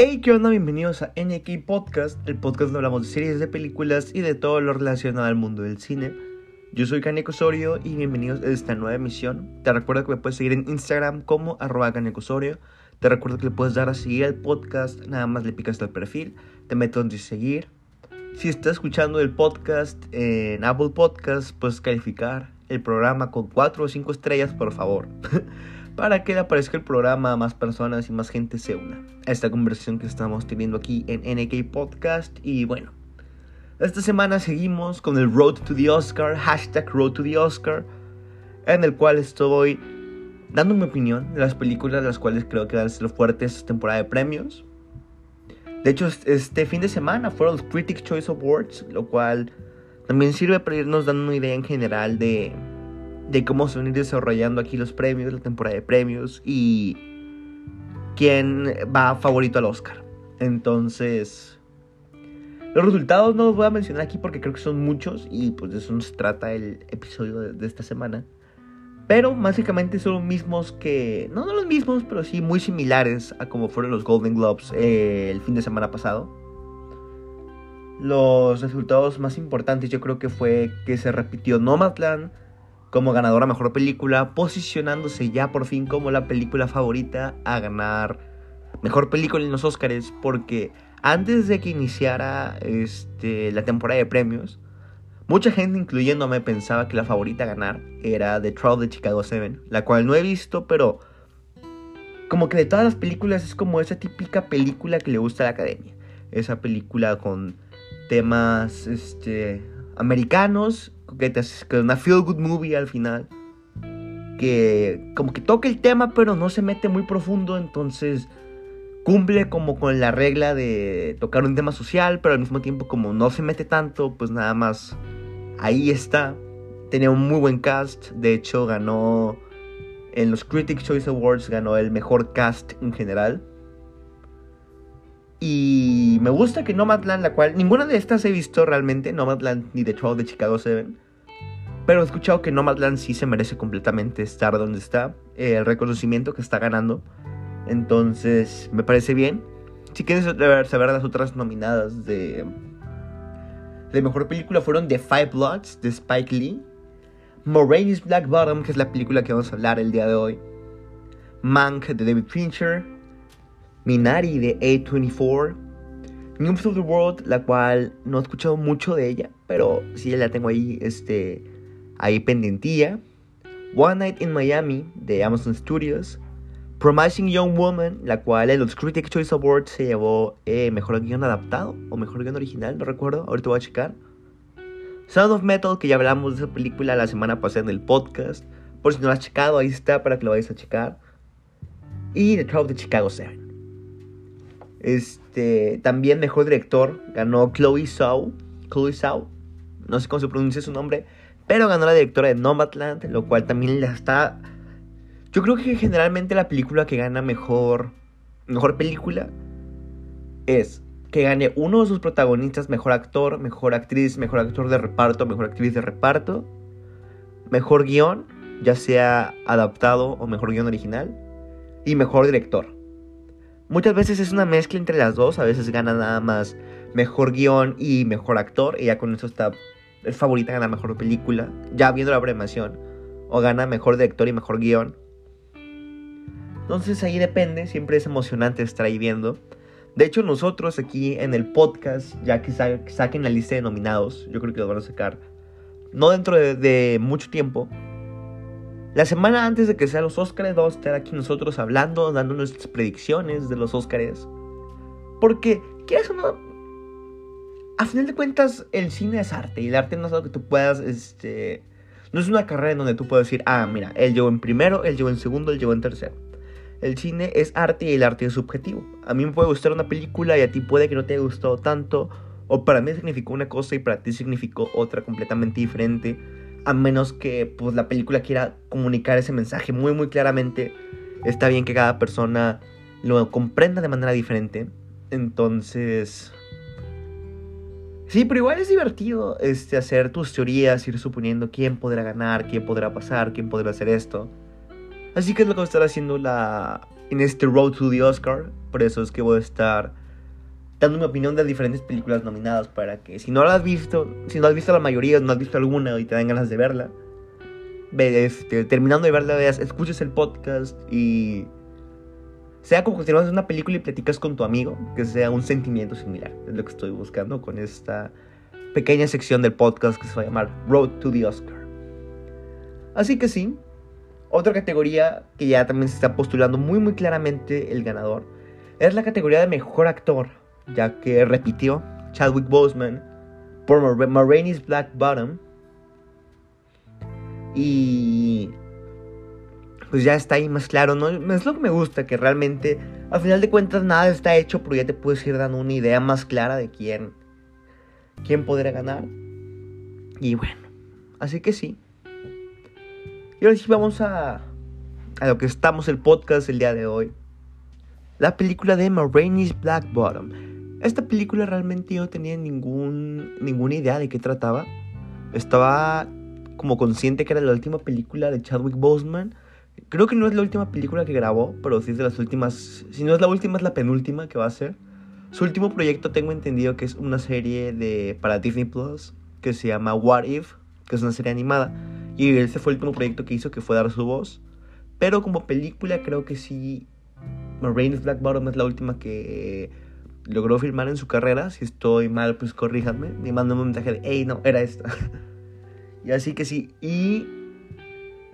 Hey, ¿qué onda? Bienvenidos a NK Podcast, el podcast donde hablamos de series, de películas y de todo lo relacionado al mundo del cine. Yo soy Kaneko Osorio y bienvenidos a esta nueva emisión. Te recuerdo que me puedes seguir en Instagram como arroba Osorio. Te recuerdo que le puedes dar a seguir al podcast, nada más le picas al perfil, te meto en seguir. Si estás escuchando el podcast en Apple Podcast, puedes calificar el programa con 4 o 5 estrellas, por favor. para que le aparezca el programa más personas y más gente se una a esta conversación que estamos teniendo aquí en NK Podcast. Y bueno, esta semana seguimos con el Road to the Oscar, hashtag Road to the Oscar, en el cual estoy dando mi opinión de las películas, las cuales creo que van a ser fuertes esta temporada de premios. De hecho, este fin de semana fueron los Critics Choice Awards, lo cual también sirve para irnos dando una idea en general de de cómo se van a ir desarrollando aquí los premios, la temporada de premios y quién va favorito al Oscar. Entonces, los resultados no los voy a mencionar aquí porque creo que son muchos y pues de eso nos trata el episodio de, esta semana. Pero básicamente son los mismos que, no, no los mismos, pero sí muy similares a como fueron los Golden Globes eh, el fin de semana pasado. Los resultados más importantes yo creo que fue que se repitió Nomadland, como ganadora mejor película, posicionándose ya por fin como la película favorita a ganar mejor película en los Oscars, porque antes de que iniciara este, la temporada de premios, mucha gente, incluyéndome, pensaba que la favorita a ganar era The Trial de Chicago 7, la cual no he visto, pero como que de todas las películas es como esa típica película que le gusta a la academia. Esa película con temas este, americanos que, es una feel good movie al final. Que como que toca el tema, pero no se mete muy profundo. Entonces cumple como con la regla de tocar un tema social, pero al mismo tiempo como no se mete tanto, pues nada más ahí está. Tenía un muy buen cast. De hecho, ganó en los Critics Choice Awards, ganó el mejor cast en general. Y me gusta que Nomadland, la cual ninguna de estas he visto realmente, Nomadland ni The Troll de Chicago 7. Pero he escuchado que Nomadland sí se merece completamente estar donde está, el reconocimiento que está ganando. Entonces, me parece bien. Si quieres saber las otras nominadas de, de mejor película, fueron The Five Bloods de Spike Lee, Moraine's Black Bottom, que es la película que vamos a hablar el día de hoy, Mank de David Fincher, Minari de A24, News of the World, la cual no he escuchado mucho de ella, pero sí la tengo ahí, este, ahí pendentilla. One Night in Miami de Amazon Studios. Promising Young Woman, la cual en los Critics Choice Awards se llevó eh, mejor guion adaptado o mejor guion original, no recuerdo, ahorita voy a checar. Sound of Metal, que ya hablamos de esa película la semana pasada en el podcast. Por si no lo has checado, ahí está para que lo vayas a checar. Y The Trial de Chicago 7. Este, también mejor director ganó Chloe Zhao. Chloe Zhao. No sé cómo se pronuncia su nombre. Pero ganó la directora de Nomadland. Lo cual también la está. Yo creo que generalmente la película que gana mejor. Mejor película. Es que gane uno de sus protagonistas mejor actor, mejor actriz, mejor actor de reparto, mejor actriz de reparto, mejor guion, ya sea adaptado o mejor guion original, y mejor director. Muchas veces es una mezcla entre las dos, a veces gana nada más mejor guion y mejor actor, y ya con eso está, el favorita gana mejor película, ya viendo la premiación, o gana mejor director y mejor guion. Entonces ahí depende, siempre es emocionante estar ahí viendo. De hecho, nosotros aquí en el podcast, ya que saquen la lista de nominados, yo creo que los van a sacar, no dentro de, de mucho tiempo, la semana antes de que sean los Oscars vamos a estar aquí nosotros hablando, dando nuestras predicciones de los Oscars. Porque, ¿quieres o no? A final de cuentas, el cine es arte y el arte no es algo que tú puedas, este... No es una carrera en donde tú puedes decir, ah, mira, él llegó en primero, él llegó en segundo, él llegó en tercero. El cine es arte y el arte es subjetivo. A mí me puede gustar una película y a ti puede que no te haya gustado tanto. O para mí significó una cosa y para ti significó otra completamente diferente a menos que pues, la película quiera comunicar ese mensaje muy muy claramente. Está bien que cada persona lo comprenda de manera diferente. Entonces... Sí, pero igual es divertido este, hacer tus teorías, ir suponiendo quién podrá ganar, quién podrá pasar, quién podrá hacer esto. Así que es lo que va a estar haciendo la, en este Road to the Oscar. Por eso es que voy a estar dando mi opinión de las diferentes películas nominadas para que si no la has visto, si no has visto la mayoría, no has visto alguna y te dan ganas de verla, este, terminando de verla, veas, escuches el podcast y sea como si de una película y platicas con tu amigo, que sea un sentimiento similar. Es lo que estoy buscando con esta pequeña sección del podcast que se va a llamar Road to the Oscar. Así que sí, otra categoría que ya también se está postulando muy muy claramente el ganador es la categoría de mejor actor, ya que repitió Chadwick Boseman por Marraine's Black Bottom. Y pues ya está ahí más claro, ¿no? Es lo que me gusta, que realmente, al final de cuentas, nada está hecho, pero ya te puedes ir dando una idea más clara de quién, quién podrá ganar. Y bueno, así que sí. Y ahora sí vamos a, a lo que estamos el podcast el día de hoy. La película de Marraine's Black Bottom. Esta película realmente yo no tenía ningún, ninguna idea de qué trataba. Estaba como consciente que era la última película de Chadwick Boseman Creo que no es la última película que grabó, pero sí es de las últimas. Si no es la última, es la penúltima que va a ser. Su último proyecto tengo entendido que es una serie de para Disney Plus que se llama What If, que es una serie animada. Y ese fue el último proyecto que hizo, que fue dar su voz. Pero como película creo que sí. Marines Black Bottom es la última que logró filmar en su carrera. Si estoy mal, pues corríjanme. Y mándame un mensaje de, hey, no, era esta. y así que sí. Y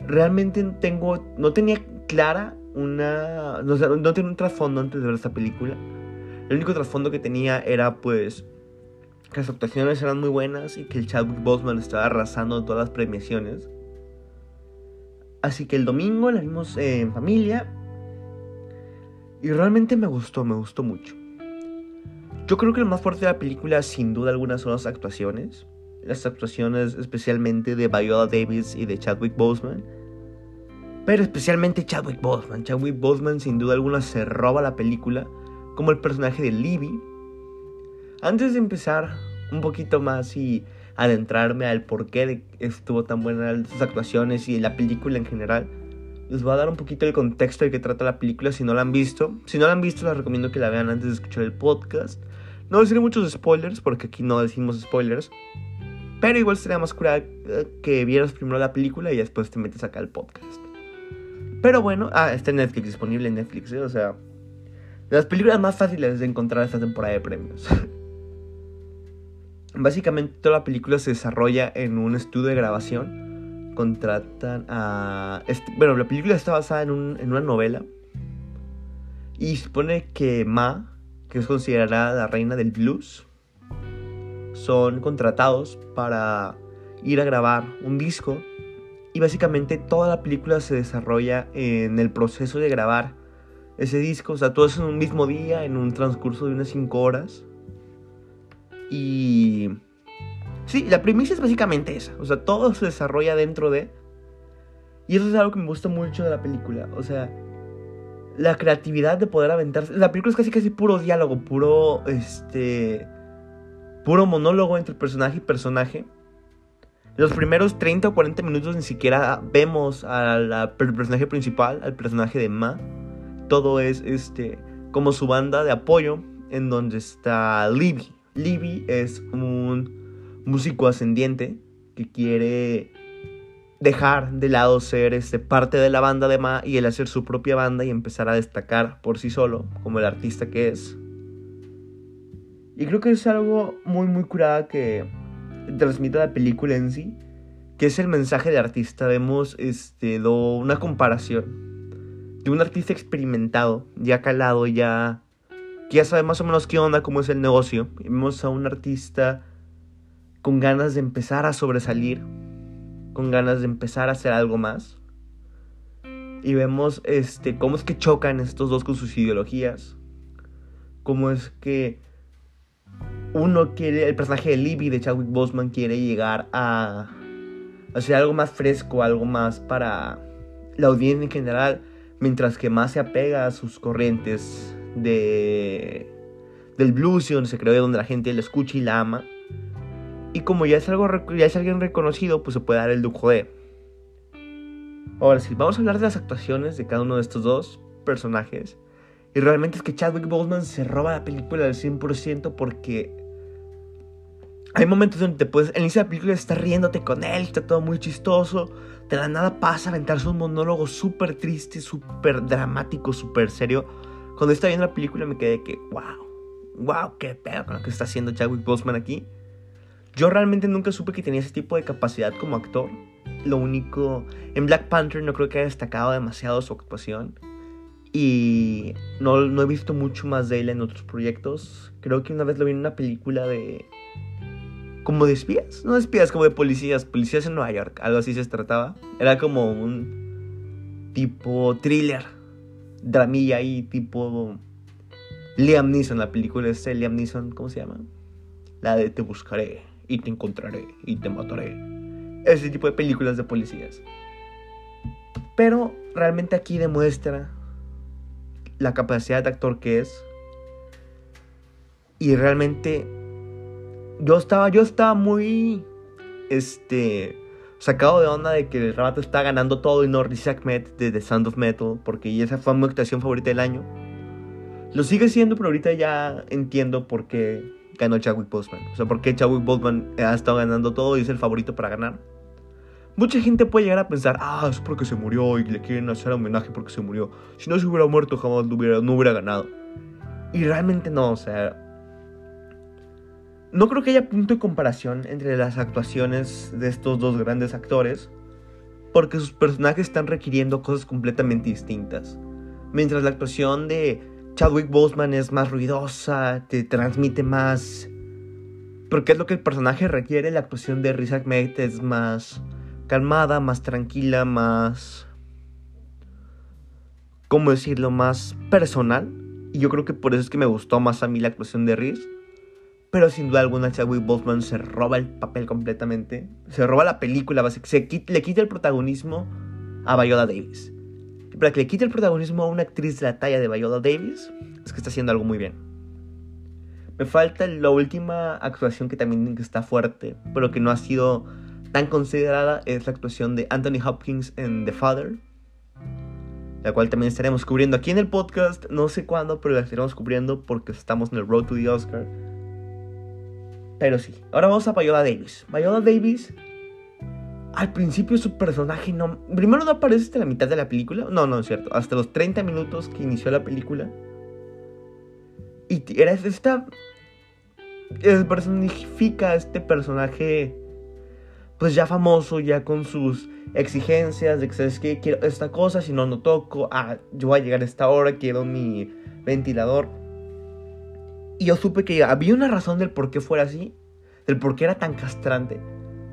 realmente tengo, no tenía clara una, no, no tenía un trasfondo antes de ver esta película. El único trasfondo que tenía era pues que las actuaciones eran muy buenas y que el Chadwick Boseman estaba arrasando todas las premiaciones. Así que el domingo la vimos en familia y realmente me gustó, me gustó mucho. Yo creo que lo más fuerte de la película sin duda alguna son las actuaciones las actuaciones especialmente de Viola Davis y de Chadwick Boseman. Pero especialmente Chadwick Boseman. Chadwick Boseman sin duda alguna se roba la película como el personaje de Libby. Antes de empezar un poquito más y adentrarme al porqué de estuvo tan buena sus actuaciones y la película en general, les voy a dar un poquito el contexto de que trata la película si no la han visto. Si no la han visto, les recomiendo que la vean antes de escuchar el podcast. No deciré muchos spoilers porque aquí no decimos spoilers. Pero igual sería más curada eh, que vieras primero la película y después te metes acá al podcast. Pero bueno, ah, está en Netflix, disponible en Netflix, ¿eh? o sea, de las películas más fáciles de encontrar esta temporada de premios. Básicamente toda la película se desarrolla en un estudio de grabación. Contratan a... Este, bueno, la película está basada en, un, en una novela. Y supone que Ma, que es considerada la reina del blues, son contratados para ir a grabar un disco y básicamente toda la película se desarrolla en el proceso de grabar ese disco, o sea, todo es en un mismo día, en un transcurso de unas 5 horas. Y... Sí, la premisa es básicamente esa, o sea, todo se desarrolla dentro de... Y eso es algo que me gusta mucho de la película, o sea, la creatividad de poder aventarse... La película es casi casi puro diálogo, puro, este puro monólogo entre personaje y personaje. Los primeros 30 o 40 minutos ni siquiera vemos al personaje principal, al personaje de Ma. Todo es este como su banda de apoyo en donde está Libby. Libby es un músico ascendiente que quiere dejar de lado ser este, parte de la banda de Ma y el hacer su propia banda y empezar a destacar por sí solo como el artista que es. Y creo que es algo muy, muy curada que transmite la película en sí, que es el mensaje de artista. Vemos este, una comparación de un artista experimentado, ya calado, ya que ya sabe más o menos qué onda, cómo es el negocio. Vemos a un artista con ganas de empezar a sobresalir, con ganas de empezar a hacer algo más. Y vemos este, cómo es que chocan estos dos con sus ideologías. Cómo es que uno quiere, el personaje de Libby de Chadwick Boseman quiere llegar a hacer algo más fresco, algo más para la audiencia en general, mientras que más se apega a sus corrientes de del blues y donde se cree donde la gente lo escucha y la ama. Y como ya es algo ya es alguien reconocido, pues se puede dar el lujo de. Ahora sí, vamos a hablar de las actuaciones de cada uno de estos dos. personajes. Y realmente es que Chadwick Boseman se roba la película al 100% porque hay momentos donde te puedes. El inicio de la película estás riéndote con él, está todo muy chistoso. De la nada pasa a aventarse un monólogo súper triste, súper dramático, súper serio. Cuando estaba viendo la película me quedé que, wow, wow, qué pedo con lo que está haciendo Chadwick Boseman aquí. Yo realmente nunca supe que tenía ese tipo de capacidad como actor. Lo único. En Black Panther no creo que haya destacado demasiado su actuación. Y no, no he visto mucho más de él en otros proyectos. Creo que una vez lo vi en una película de. Como de espías. No de espías, como de policías. Policías en Nueva York. Algo así se trataba. Era como un. Tipo thriller. Dramilla ahí, tipo. Liam Neeson, la película es Liam Neeson, ¿cómo se llama? La de Te buscaré y te encontraré y te mataré. Ese tipo de películas de policías. Pero realmente aquí demuestra la capacidad de actor que es. Y realmente yo estaba, yo estaba muy este sacado de onda de que el rato está ganando todo y no Riz Ahmed de The Sound of Metal, porque esa fue mi actuación favorita del año. Lo sigue siendo, pero ahorita ya entiendo por qué ganó Chadwick Boseman. O sea, porque Chadwick Boseman ha estado ganando todo y es el favorito para ganar. Mucha gente puede llegar a pensar, ah, es porque se murió y le quieren hacer homenaje porque se murió. Si no se hubiera muerto, jamás no hubiera ganado. Y realmente no, o sea. No creo que haya punto de comparación entre las actuaciones de estos dos grandes actores, porque sus personajes están requiriendo cosas completamente distintas. Mientras la actuación de Chadwick Boseman es más ruidosa, te transmite más. Porque es lo que el personaje requiere. La actuación de Riz Ahmed es más calmada, más tranquila, más. ¿Cómo decirlo? Más personal. Y yo creo que por eso es que me gustó más a mí la actuación de Riz. Pero sin duda alguna, Chadwick Boseman se roba el papel completamente. Se roba la película, se le quita el protagonismo a Viola Davis para que le quite el protagonismo a una actriz de la talla de Viola Davis, es que está haciendo algo muy bien. Me falta la última actuación que también está fuerte, pero que no ha sido tan considerada, es la actuación de Anthony Hopkins en The Father, la cual también estaremos cubriendo aquí en el podcast, no sé cuándo, pero la estaremos cubriendo porque estamos en el Road to the Oscar. Pero sí, ahora vamos a Viola Davis. Viola Davis al principio su personaje no... Primero no aparece hasta la mitad de la película. No, no es cierto. Hasta los 30 minutos que inició la película. Y era esta... Personifica este personaje pues ya famoso, ya con sus exigencias de que, ¿sabes qué? Quiero esta cosa, si no, no toco. Ah, yo voy a llegar a esta hora, quiero mi ventilador. Y yo supe que había una razón del por qué fuera así, del por qué era tan castrante.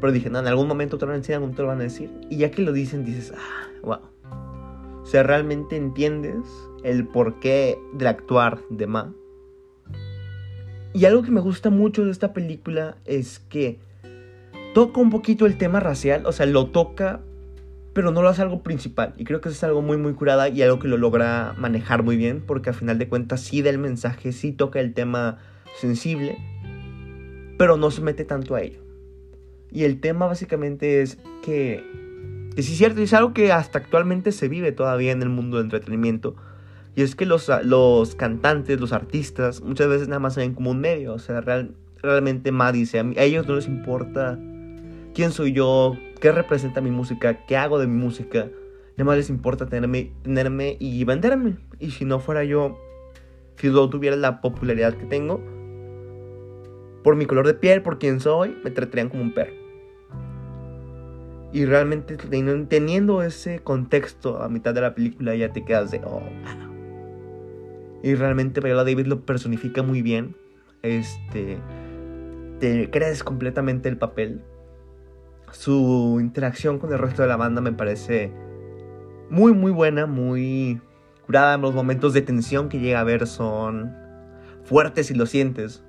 Pero dije, no, en algún momento te lo van a decir, te lo van a decir. Y ya que lo dicen, dices, ah, wow. O sea, realmente entiendes el porqué del actuar de Ma. Y algo que me gusta mucho de esta película es que toca un poquito el tema racial, o sea, lo toca, pero no lo hace algo principal. Y creo que eso es algo muy, muy curada y algo que lo logra manejar muy bien, porque a final de cuentas sí da el mensaje, sí toca el tema sensible, pero no se mete tanto a ello. Y el tema básicamente es que, que sí es cierto, es algo que hasta actualmente se vive todavía en el mundo del entretenimiento. Y es que los, los cantantes, los artistas, muchas veces nada más se ven como un medio. O sea, realmente más dice, a, a ellos no les importa quién soy yo, qué representa mi música, qué hago de mi música. Nada más les importa tenerme, tenerme y venderme. Y si no fuera yo, si no tuviera la popularidad que tengo, por mi color de piel, por quién soy, me tratarían como un perro. Y realmente teniendo ese contexto a mitad de la película ya te quedas de, oh, Y realmente Viola David lo personifica muy bien. Este, te crees completamente el papel. Su interacción con el resto de la banda me parece muy, muy buena, muy curada. Los momentos de tensión que llega a ver son fuertes y lo sientes.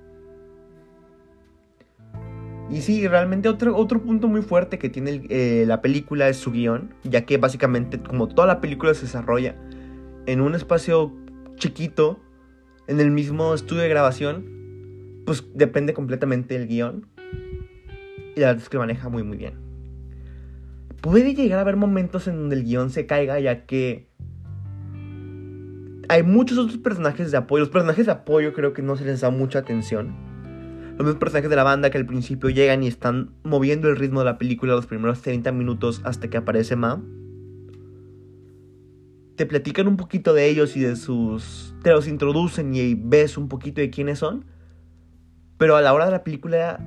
Y sí, realmente otro, otro punto muy fuerte que tiene eh, la película es su guion, ya que básicamente como toda la película se desarrolla en un espacio chiquito, en el mismo estudio de grabación, pues depende completamente del guion. Y la verdad es que maneja muy muy bien. Puede llegar a haber momentos en donde el guion se caiga, ya que hay muchos otros personajes de apoyo. Los personajes de apoyo creo que no se les da mucha atención. Los mismos personajes de la banda que al principio llegan y están moviendo el ritmo de la película los primeros 30 minutos hasta que aparece Ma. Te platican un poquito de ellos y de sus... Te los introducen y ves un poquito de quiénes son. Pero a la hora de la película,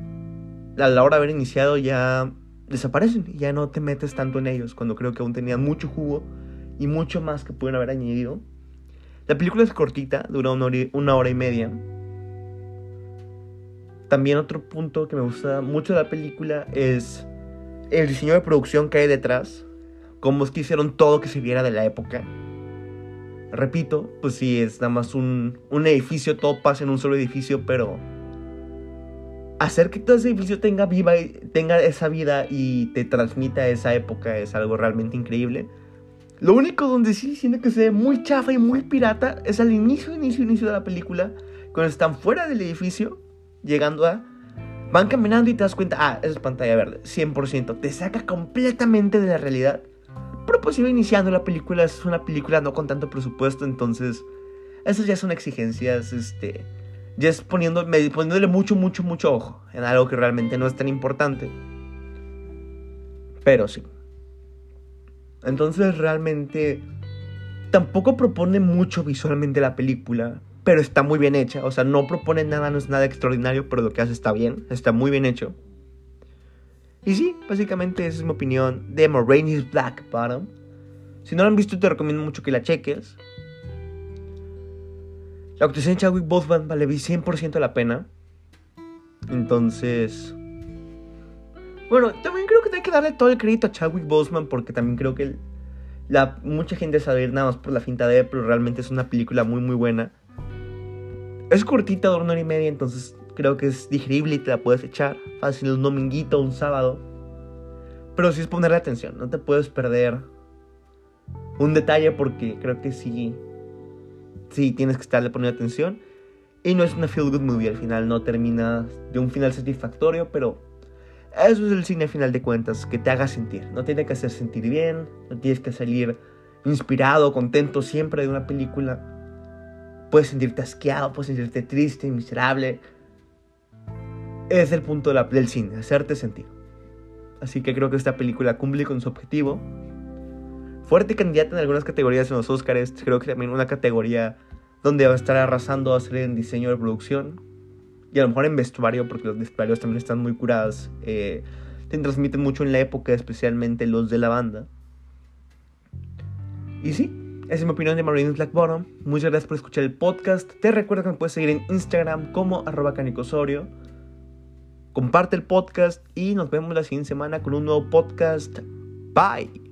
a la hora de haber iniciado ya desaparecen y ya no te metes tanto en ellos, cuando creo que aún tenían mucho jugo y mucho más que pueden haber añadido. La película es cortita, dura una hora, y media. También otro punto que me gusta mucho de la película es el diseño de producción que hay detrás. Cómo es que hicieron todo que se viera de la época. Repito, pues sí, es nada más un, un edificio, todo pasa en un solo edificio, pero hacer que todo ese edificio tenga viva tenga esa vida y te transmita esa época es algo realmente increíble. Lo único donde sí siento que se ve muy chafa y muy pirata es al inicio, inicio, inicio de la película, cuando están fuera del edificio, llegando a... Van caminando y te das cuenta, ah, esa es pantalla verde, 100%, te saca completamente de la realidad. Pero pues iba iniciando la película, es una película no con tanto presupuesto, entonces esas ya son exigencias, este ya es poniendo, poniéndole mucho, mucho, mucho ojo en algo que realmente no es tan importante. Pero sí. Entonces realmente tampoco propone mucho visualmente la película, pero está muy bien hecha. O sea, no propone nada, no es nada extraordinario, pero lo que hace está bien, está muy bien hecho. Y sí, básicamente esa es mi opinión de Moraine's Black Bottom. Si no lo han visto, te recomiendo mucho que la cheques. La actuación de Chadwick Boseman vale 100% la pena. Entonces... Bueno, también creo que hay que darle todo el crédito a Chadwick Boseman porque también creo que la, mucha gente sabe nada más por la finta de él, pero realmente es una película muy muy buena. Es cortita, de una hora y media, entonces creo que es digerible y te la puedes echar fácil un dominguito, un sábado. Pero sí es ponerle atención, no te puedes perder un detalle porque creo que sí sí tienes que estarle poniendo atención. Y no es una feel good movie, al final no termina de un final satisfactorio, pero eso es el cine al final de cuentas, que te haga sentir. No tiene que hacer sentir bien, no tienes que salir inspirado, contento siempre de una película. Puedes sentirte asqueado, puedes sentirte triste, miserable. Es el punto de la, del cine, hacerte sentir. Así que creo que esta película cumple con su objetivo fuerte candidata en algunas categorías en los Oscars. Creo que también una categoría donde va a estar arrasando a ser en diseño de producción. Y a lo mejor en vestuario, porque los vestuarios también están muy curados. Eh, te transmiten mucho en la época, especialmente los de la banda. Y sí, esa es mi opinión de Marines Black Bottom. Muchas gracias por escuchar el podcast. Te recuerdo que me puedes seguir en Instagram como arroba canicosorio. Comparte el podcast y nos vemos la siguiente semana con un nuevo podcast. Bye.